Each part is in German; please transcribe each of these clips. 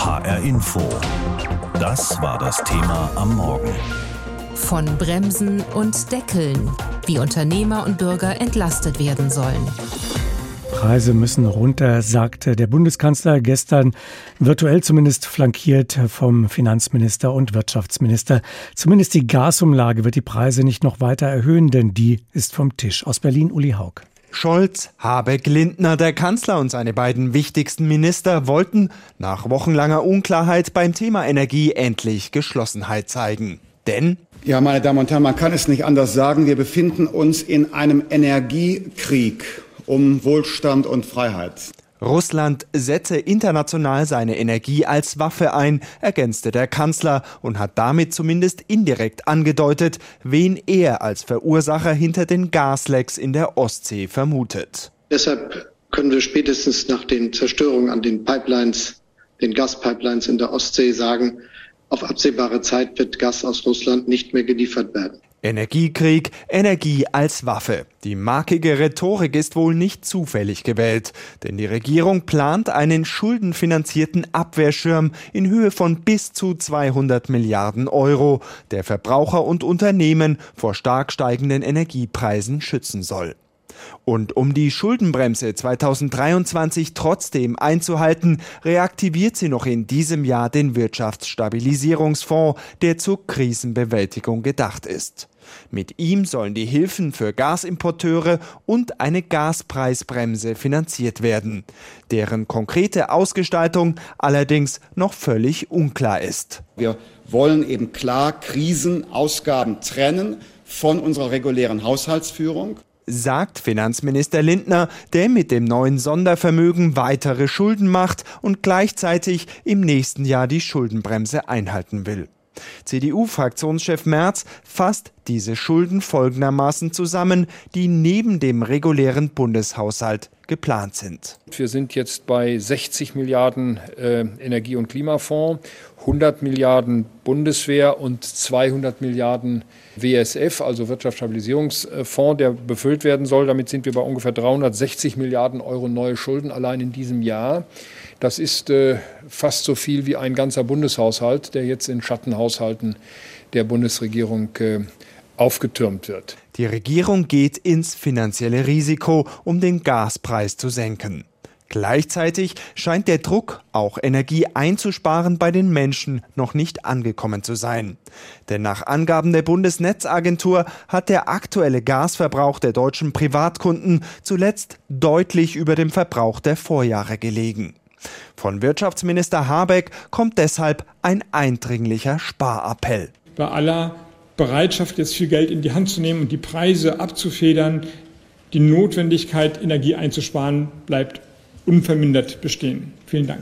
HR Info. Das war das Thema am Morgen. Von Bremsen und Deckeln, wie Unternehmer und Bürger entlastet werden sollen. Preise müssen runter, sagte der Bundeskanzler gestern, virtuell zumindest flankiert vom Finanzminister und Wirtschaftsminister. Zumindest die Gasumlage wird die Preise nicht noch weiter erhöhen, denn die ist vom Tisch. Aus Berlin Uli Haug. Scholz, Habeck, Lindner, der Kanzler und seine beiden wichtigsten Minister wollten nach wochenlanger Unklarheit beim Thema Energie endlich Geschlossenheit zeigen. Denn ja, meine Damen und Herren, man kann es nicht anders sagen, wir befinden uns in einem Energiekrieg um Wohlstand und Freiheit. Russland setze international seine Energie als Waffe ein, ergänzte der Kanzler und hat damit zumindest indirekt angedeutet, wen er als Verursacher hinter den Gaslecks in der Ostsee vermutet. Deshalb können wir spätestens nach den Zerstörungen an den Pipelines, den Gaspipelines in der Ostsee sagen, auf absehbare Zeit wird Gas aus Russland nicht mehr geliefert werden. Energiekrieg, Energie als Waffe. Die markige Rhetorik ist wohl nicht zufällig gewählt, denn die Regierung plant einen schuldenfinanzierten Abwehrschirm in Höhe von bis zu 200 Milliarden Euro, der Verbraucher und Unternehmen vor stark steigenden Energiepreisen schützen soll. Und um die Schuldenbremse 2023 trotzdem einzuhalten, reaktiviert sie noch in diesem Jahr den Wirtschaftsstabilisierungsfonds, der zur Krisenbewältigung gedacht ist. Mit ihm sollen die Hilfen für Gasimporteure und eine Gaspreisbremse finanziert werden, deren konkrete Ausgestaltung allerdings noch völlig unklar ist. Wir wollen eben klar Krisenausgaben trennen von unserer regulären Haushaltsführung sagt Finanzminister Lindner, der mit dem neuen Sondervermögen weitere Schulden macht und gleichzeitig im nächsten Jahr die Schuldenbremse einhalten will. CDU-Fraktionschef Merz fasst diese Schulden folgendermaßen zusammen, die neben dem regulären Bundeshaushalt geplant sind. Wir sind jetzt bei 60 Milliarden äh, Energie- und Klimafonds, 100 Milliarden Bundeswehr und 200 Milliarden WSF, also Wirtschaftsstabilisierungsfonds, der befüllt werden soll. Damit sind wir bei ungefähr 360 Milliarden Euro neue Schulden allein in diesem Jahr. Das ist äh, fast so viel wie ein ganzer Bundeshaushalt, der jetzt in Schattenhaushalten der Bundesregierung äh, aufgetürmt wird. Die Regierung geht ins finanzielle Risiko, um den Gaspreis zu senken. Gleichzeitig scheint der Druck, auch Energie einzusparen, bei den Menschen noch nicht angekommen zu sein. Denn nach Angaben der Bundesnetzagentur hat der aktuelle Gasverbrauch der deutschen Privatkunden zuletzt deutlich über dem Verbrauch der Vorjahre gelegen. Von Wirtschaftsminister Habeck kommt deshalb ein eindringlicher Sparappell. Bei aller Bereitschaft, jetzt viel Geld in die Hand zu nehmen und die Preise abzufedern, die Notwendigkeit, Energie einzusparen, bleibt unvermindert bestehen. Vielen Dank.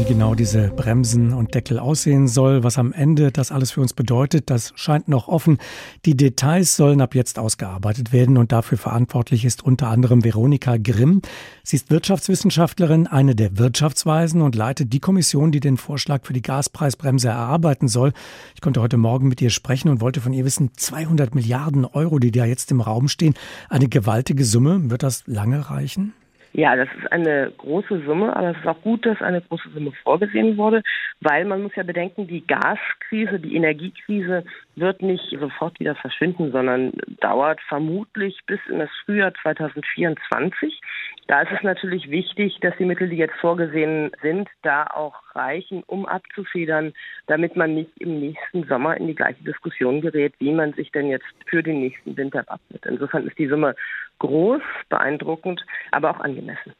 Wie genau diese Bremsen und Deckel aussehen soll, was am Ende das alles für uns bedeutet, das scheint noch offen. Die Details sollen ab jetzt ausgearbeitet werden und dafür verantwortlich ist unter anderem Veronika Grimm. Sie ist Wirtschaftswissenschaftlerin, eine der Wirtschaftsweisen und leitet die Kommission, die den Vorschlag für die Gaspreisbremse erarbeiten soll. Ich konnte heute Morgen mit ihr sprechen und wollte von ihr wissen, 200 Milliarden Euro, die da jetzt im Raum stehen, eine gewaltige Summe. Wird das lange reichen? Ja, das ist eine große Summe, aber es ist auch gut, dass eine große Summe vorgesehen wurde, weil man muss ja bedenken, die Gaskrise, die Energiekrise wird nicht sofort wieder verschwinden, sondern dauert vermutlich bis in das Frühjahr 2024. Da ist es natürlich wichtig, dass die Mittel, die jetzt vorgesehen sind, da auch reichen, um abzufedern, damit man nicht im nächsten Sommer in die gleiche Diskussion gerät, wie man sich denn jetzt für den nächsten Winter wappnet. Insofern ist die Summe groß, beeindruckend, aber auch angemessen.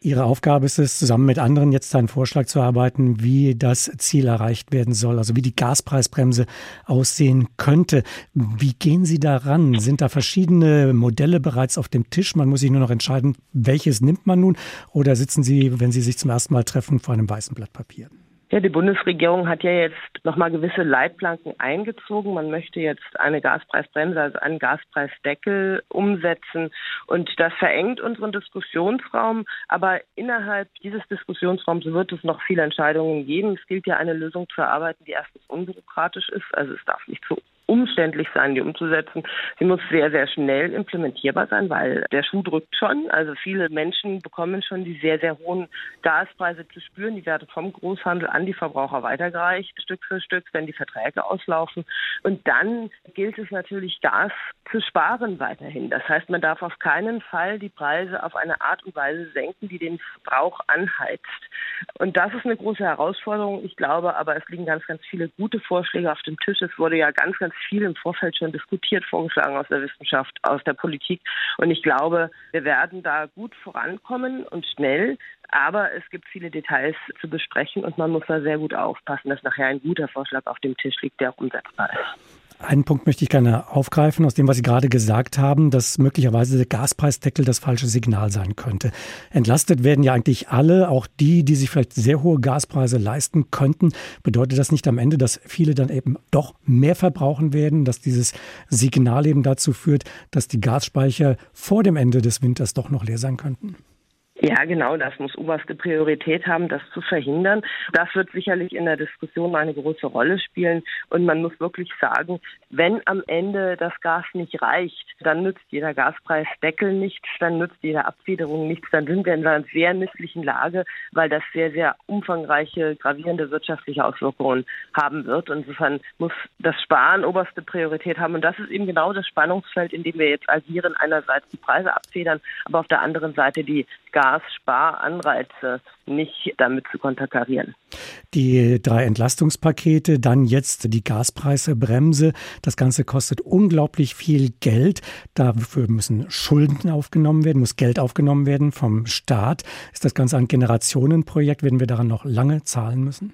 Ihre Aufgabe ist es, zusammen mit anderen jetzt einen Vorschlag zu erarbeiten, wie das Ziel erreicht werden soll, also wie die Gaspreisbremse aussehen könnte. Wie gehen Sie daran? Sind da verschiedene Modelle bereits auf dem Tisch? Man muss sich nur noch entscheiden, welches nimmt man nun? Oder sitzen Sie, wenn Sie sich zum ersten Mal treffen, vor einem weißen Blatt Papier? Ja, die Bundesregierung hat ja jetzt nochmal gewisse Leitplanken eingezogen. Man möchte jetzt eine Gaspreisbremse, also einen Gaspreisdeckel umsetzen. Und das verengt unseren Diskussionsraum. Aber innerhalb dieses Diskussionsraums wird es noch viele Entscheidungen geben. Es gilt ja eine Lösung zu erarbeiten, die erstens unbürokratisch ist. Also es darf nicht zu umständlich sein, die umzusetzen. Sie muss sehr, sehr schnell implementierbar sein, weil der Schuh drückt schon. Also viele Menschen bekommen schon die sehr, sehr hohen Gaspreise zu spüren. Die werden vom Großhandel an die Verbraucher weitergereicht, Stück für Stück, wenn die Verträge auslaufen. Und dann gilt es natürlich, Gas zu sparen weiterhin. Das heißt, man darf auf keinen Fall die Preise auf eine Art und Weise senken, die den Verbrauch anheizt. Und das ist eine große Herausforderung. Ich glaube aber, es liegen ganz, ganz viele gute Vorschläge auf dem Tisch. Es wurde ja ganz, ganz viel im Vorfeld schon diskutiert, vorgeschlagen aus der Wissenschaft, aus der Politik. Und ich glaube, wir werden da gut vorankommen und schnell. Aber es gibt viele Details zu besprechen und man muss da sehr gut aufpassen, dass nachher ein guter Vorschlag auf dem Tisch liegt, der auch umsetzbar ist. Einen Punkt möchte ich gerne aufgreifen aus dem, was Sie gerade gesagt haben, dass möglicherweise der Gaspreisdeckel das falsche Signal sein könnte. Entlastet werden ja eigentlich alle, auch die, die sich vielleicht sehr hohe Gaspreise leisten könnten. Bedeutet das nicht am Ende, dass viele dann eben doch mehr verbrauchen werden, dass dieses Signal eben dazu führt, dass die Gasspeicher vor dem Ende des Winters doch noch leer sein könnten? Ja, genau, das muss oberste Priorität haben, das zu verhindern. Das wird sicherlich in der Diskussion eine große Rolle spielen. Und man muss wirklich sagen, wenn am Ende das Gas nicht reicht, dann nützt jeder Gaspreisdeckel nichts, dann nützt jede Abfederung nichts, dann sind wir in einer sehr misslichen Lage, weil das sehr, sehr umfangreiche, gravierende wirtschaftliche Auswirkungen haben wird. Insofern muss das Sparen oberste Priorität haben. Und das ist eben genau das Spannungsfeld, in dem wir jetzt agieren. Einerseits die Preise abfedern, aber auf der anderen Seite die Gas Gassparanreize nicht damit zu konterkarieren. Die drei Entlastungspakete, dann jetzt die Gaspreisbremse. Das Ganze kostet unglaublich viel Geld. Dafür müssen Schulden aufgenommen werden, muss Geld aufgenommen werden vom Staat. Ist das Ganze ein Generationenprojekt? Werden wir daran noch lange zahlen müssen?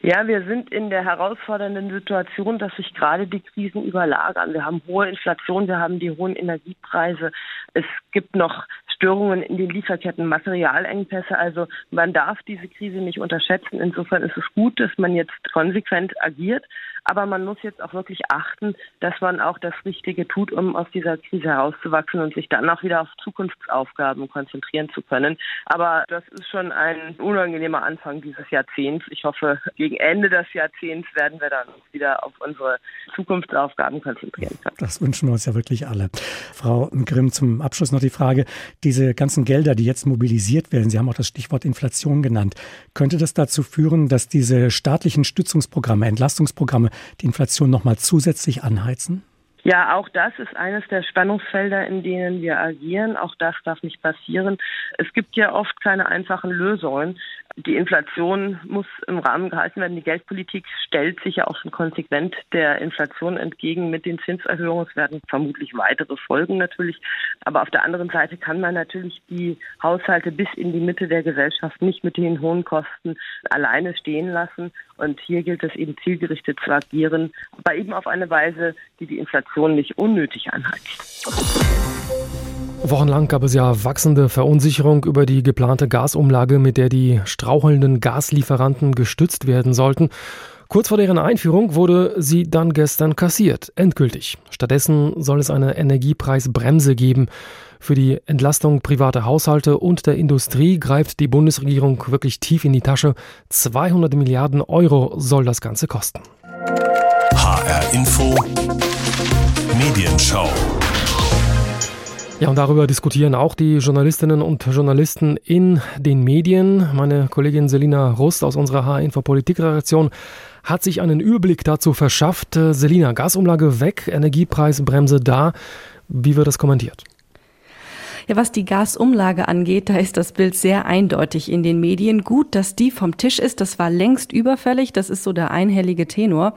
Ja, wir sind in der herausfordernden Situation, dass sich gerade die Krisen überlagern. Wir haben hohe Inflation, wir haben die hohen Energiepreise. Es gibt noch Störungen in den Lieferketten, Materialengpässe. Also man darf diese Krise nicht unterschätzen. Insofern ist es gut, dass man jetzt konsequent agiert. Aber man muss jetzt auch wirklich achten, dass man auch das Richtige tut, um aus dieser Krise herauszuwachsen und sich dann auch wieder auf Zukunftsaufgaben konzentrieren zu können. Aber das ist schon ein unangenehmer Anfang dieses Jahrzehnts. Ich hoffe, gegen Ende des Jahrzehnts werden wir dann wieder auf unsere Zukunftsaufgaben konzentrieren können. Das wünschen wir uns ja wirklich alle. Frau Grimm, zum Abschluss noch die Frage, diese ganzen Gelder, die jetzt mobilisiert werden, Sie haben auch das Stichwort Inflation genannt, könnte das dazu führen, dass diese staatlichen Stützungsprogramme, Entlastungsprogramme die Inflation noch mal zusätzlich anheizen? Ja, auch das ist eines der Spannungsfelder, in denen wir agieren. Auch das darf nicht passieren. Es gibt ja oft keine einfachen Lösungen. Die Inflation muss im Rahmen gehalten werden. Die Geldpolitik stellt sich ja auch schon konsequent der Inflation entgegen mit den Zinserhöhungen. Es werden vermutlich weitere Folgen natürlich. Aber auf der anderen Seite kann man natürlich die Haushalte bis in die Mitte der Gesellschaft nicht mit den hohen Kosten alleine stehen lassen. Und hier gilt es eben zielgerichtet zu agieren, aber eben auf eine Weise, die die Inflation nicht unnötig anheizt. Wochenlang gab es ja wachsende Verunsicherung über die geplante Gasumlage, mit der die strauchelnden Gaslieferanten gestützt werden sollten. Kurz vor deren Einführung wurde sie dann gestern kassiert, endgültig. Stattdessen soll es eine Energiepreisbremse geben. Für die Entlastung privater Haushalte und der Industrie greift die Bundesregierung wirklich tief in die Tasche. 200 Milliarden Euro soll das Ganze kosten. HR Info Medienschau ja, und darüber diskutieren auch die Journalistinnen und Journalisten in den Medien. Meine Kollegin Selina Rust aus unserer H-Info Politikredaktion hat sich einen Überblick dazu verschafft. Selina, Gasumlage weg, Energiepreisbremse da. Wie wird das kommentiert? Ja, was die Gasumlage angeht, da ist das Bild sehr eindeutig in den Medien. Gut, dass die vom Tisch ist, das war längst überfällig, das ist so der einhellige Tenor.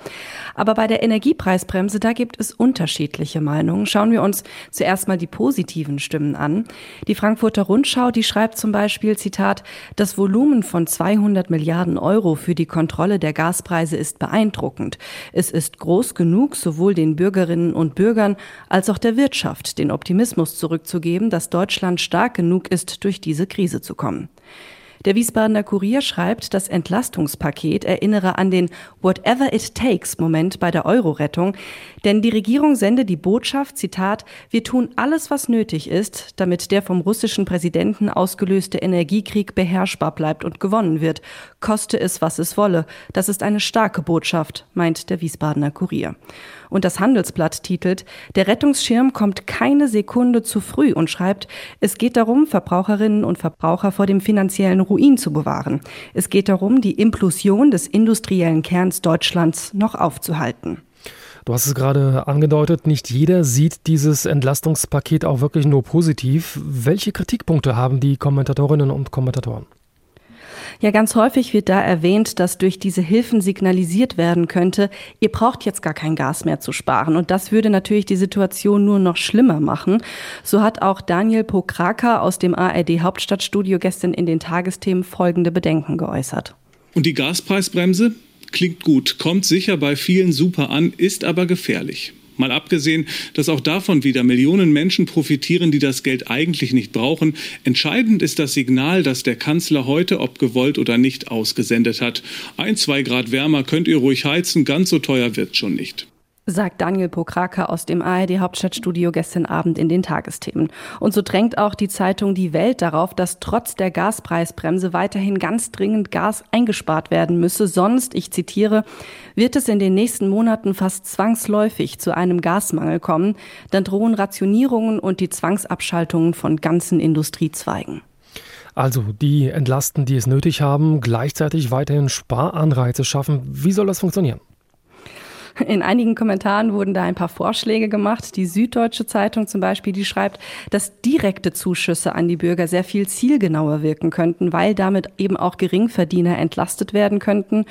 Aber bei der Energiepreisbremse, da gibt es unterschiedliche Meinungen. Schauen wir uns zuerst mal die positiven Stimmen an. Die Frankfurter Rundschau, die schreibt zum Beispiel, Zitat, das Volumen von 200 Milliarden Euro für die Kontrolle der Gaspreise ist beeindruckend. Es ist groß genug, sowohl den Bürgerinnen und Bürgern als auch der Wirtschaft den Optimismus zurückzugeben, dass dort Deutschland stark genug ist, durch diese Krise zu kommen. Der Wiesbadener Kurier schreibt, das Entlastungspaket erinnere an den Whatever it takes Moment bei der Euro-Rettung, denn die Regierung sende die Botschaft, Zitat, wir tun alles, was nötig ist, damit der vom russischen Präsidenten ausgelöste Energiekrieg beherrschbar bleibt und gewonnen wird, koste es, was es wolle. Das ist eine starke Botschaft, meint der Wiesbadener Kurier. Und das Handelsblatt titelt, der Rettungsschirm kommt keine Sekunde zu früh und schreibt, es geht darum, Verbraucherinnen und Verbraucher vor dem finanziellen Ruin zu bewahren. Es geht darum, die Implosion des industriellen Kerns Deutschlands noch aufzuhalten. Du hast es gerade angedeutet, nicht jeder sieht dieses Entlastungspaket auch wirklich nur positiv. Welche Kritikpunkte haben die Kommentatorinnen und Kommentatoren? Ja, ganz häufig wird da erwähnt, dass durch diese Hilfen signalisiert werden könnte, ihr braucht jetzt gar kein Gas mehr zu sparen. Und das würde natürlich die Situation nur noch schlimmer machen. So hat auch Daniel Pokraka aus dem ARD Hauptstadtstudio gestern in den Tagesthemen folgende Bedenken geäußert. Und die Gaspreisbremse klingt gut, kommt sicher bei vielen super an, ist aber gefährlich. Mal abgesehen, dass auch davon wieder Millionen Menschen profitieren, die das Geld eigentlich nicht brauchen. Entscheidend ist das Signal, das der Kanzler heute, ob gewollt oder nicht, ausgesendet hat. Ein, zwei Grad wärmer könnt ihr ruhig heizen, ganz so teuer wird schon nicht sagt Daniel Pokraka aus dem ARD Hauptstadtstudio gestern Abend in den Tagesthemen. Und so drängt auch die Zeitung Die Welt darauf, dass trotz der Gaspreisbremse weiterhin ganz dringend Gas eingespart werden müsse. Sonst, ich zitiere, wird es in den nächsten Monaten fast zwangsläufig zu einem Gasmangel kommen. Dann drohen Rationierungen und die Zwangsabschaltungen von ganzen Industriezweigen. Also die entlasten, die es nötig haben, gleichzeitig weiterhin Sparanreize schaffen. Wie soll das funktionieren? In einigen Kommentaren wurden da ein paar Vorschläge gemacht. Die Süddeutsche Zeitung zum Beispiel, die schreibt, dass direkte Zuschüsse an die Bürger sehr viel zielgenauer wirken könnten, weil damit eben auch Geringverdiener entlastet werden könnten.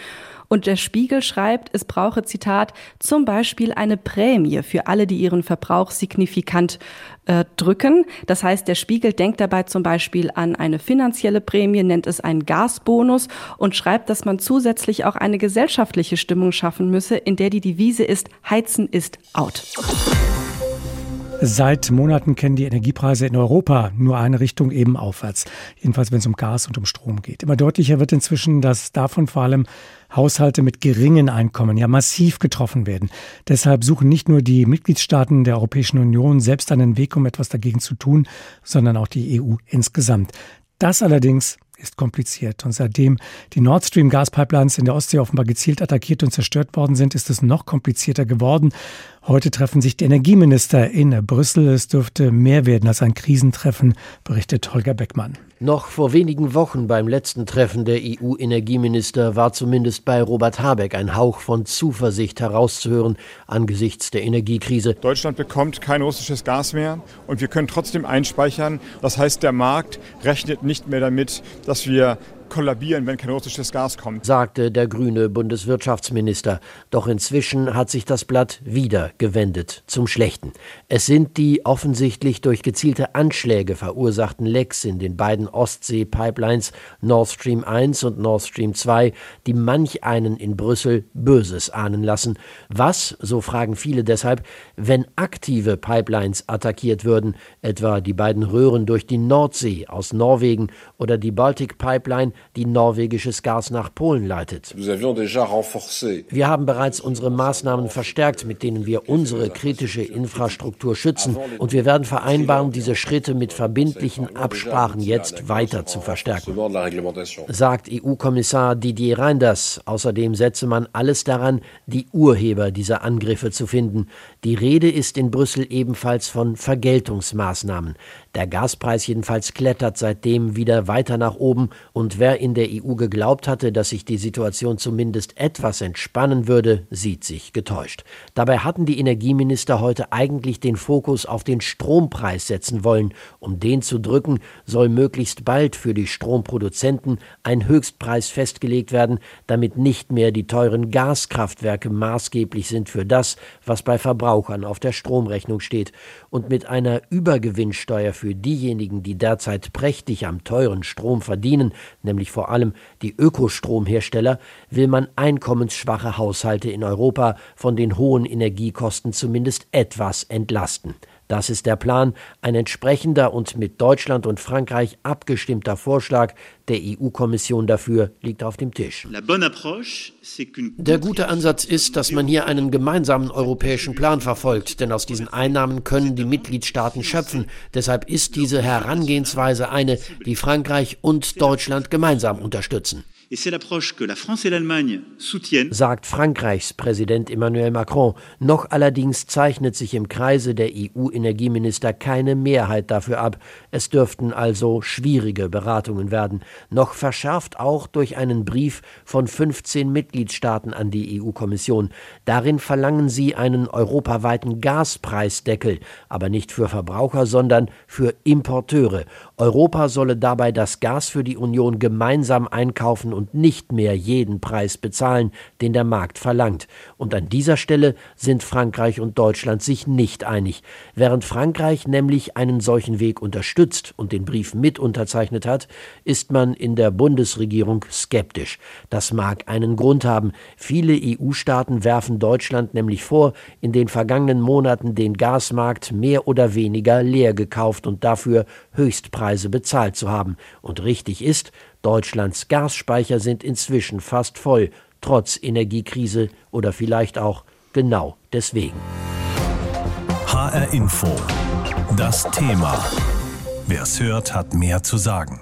Und der Spiegel schreibt, es brauche, Zitat, zum Beispiel eine Prämie für alle, die ihren Verbrauch signifikant äh, drücken. Das heißt, der Spiegel denkt dabei zum Beispiel an eine finanzielle Prämie, nennt es einen Gasbonus und schreibt, dass man zusätzlich auch eine gesellschaftliche Stimmung schaffen müsse, in der die Devise ist, Heizen ist out. Seit Monaten kennen die Energiepreise in Europa nur eine Richtung eben aufwärts. Jedenfalls, wenn es um Gas und um Strom geht. Immer deutlicher wird inzwischen, dass davon vor allem Haushalte mit geringen Einkommen ja massiv getroffen werden. Deshalb suchen nicht nur die Mitgliedstaaten der Europäischen Union selbst einen Weg, um etwas dagegen zu tun, sondern auch die EU insgesamt. Das allerdings ist kompliziert. Und seitdem die Nord Stream Gaspipelines in der Ostsee offenbar gezielt attackiert und zerstört worden sind, ist es noch komplizierter geworden. Heute treffen sich die Energieminister in Brüssel. Es dürfte mehr werden als ein Krisentreffen, berichtet Holger Beckmann. Noch vor wenigen Wochen beim letzten Treffen der EU-Energieminister war zumindest bei Robert Habeck ein Hauch von Zuversicht herauszuhören angesichts der Energiekrise. Deutschland bekommt kein russisches Gas mehr und wir können trotzdem einspeichern. Das heißt, der Markt rechnet nicht mehr damit, dass wir kollabieren, wenn kein russisches Gas kommt, sagte der grüne Bundeswirtschaftsminister. Doch inzwischen hat sich das Blatt wieder gewendet zum Schlechten. Es sind die offensichtlich durch gezielte Anschläge verursachten Lecks in den beiden Ostsee-Pipelines Nord Stream 1 und Nord Stream 2, die manch einen in Brüssel Böses ahnen lassen. Was, so fragen viele deshalb, wenn aktive Pipelines attackiert würden, etwa die beiden Röhren durch die Nordsee aus Norwegen oder die Baltic Pipeline, die norwegisches Gas nach Polen leitet. Wir haben bereits unsere Maßnahmen verstärkt, mit denen wir unsere kritische Infrastruktur schützen. Und wir werden vereinbaren, diese Schritte mit verbindlichen Absprachen jetzt weiter zu verstärken, sagt EU-Kommissar Didier Reinders. Außerdem setze man alles daran, die Urheber dieser Angriffe zu finden. Die Rede ist in Brüssel ebenfalls von Vergeltungsmaßnahmen. Der Gaspreis jedenfalls klettert seitdem wieder weiter nach oben und wer in der EU geglaubt hatte, dass sich die Situation zumindest etwas entspannen würde, sieht sich getäuscht. Dabei hatten die Energieminister heute eigentlich den Fokus auf den Strompreis setzen wollen. Um den zu drücken, soll möglichst bald für die Stromproduzenten ein Höchstpreis festgelegt werden, damit nicht mehr die teuren Gaskraftwerke maßgeblich sind für das, was bei Verbrauchern auf der Stromrechnung steht. Und mit einer Übergewinnsteuer für diejenigen, die derzeit prächtig am teuren Strom verdienen, nämlich vor allem die Ökostromhersteller, will man einkommensschwache Haushalte in Europa von den hohen Energiekosten zumindest etwas entlasten. Das ist der Plan. Ein entsprechender und mit Deutschland und Frankreich abgestimmter Vorschlag der EU-Kommission dafür liegt auf dem Tisch. Der gute Ansatz ist, dass man hier einen gemeinsamen europäischen Plan verfolgt, denn aus diesen Einnahmen können die Mitgliedstaaten schöpfen. Deshalb ist diese Herangehensweise eine, die Frankreich und Deutschland gemeinsam unterstützen sagt Frankreichs Präsident Emmanuel Macron. Noch allerdings zeichnet sich im Kreise der EU-Energieminister keine Mehrheit dafür ab. Es dürften also schwierige Beratungen werden. Noch verschärft auch durch einen Brief von 15 Mitgliedstaaten an die EU-Kommission. Darin verlangen sie einen europaweiten Gaspreisdeckel, aber nicht für Verbraucher, sondern für Importeure. Europa solle dabei das Gas für die Union gemeinsam einkaufen und nicht mehr jeden Preis bezahlen, den der Markt verlangt. Und an dieser Stelle sind Frankreich und Deutschland sich nicht einig. Während Frankreich nämlich einen solchen Weg unterstützt und den Brief mit unterzeichnet hat, ist man in der Bundesregierung skeptisch. Das mag einen Grund haben. Viele EU-Staaten werfen Deutschland nämlich vor, in den vergangenen Monaten den Gasmarkt mehr oder weniger leer gekauft und dafür Höchstpreise bezahlt zu haben. Und richtig ist, Deutschlands Gasspeicher sind inzwischen fast voll, trotz Energiekrise oder vielleicht auch genau deswegen. HR Info. Das Thema. Wer es hört, hat mehr zu sagen.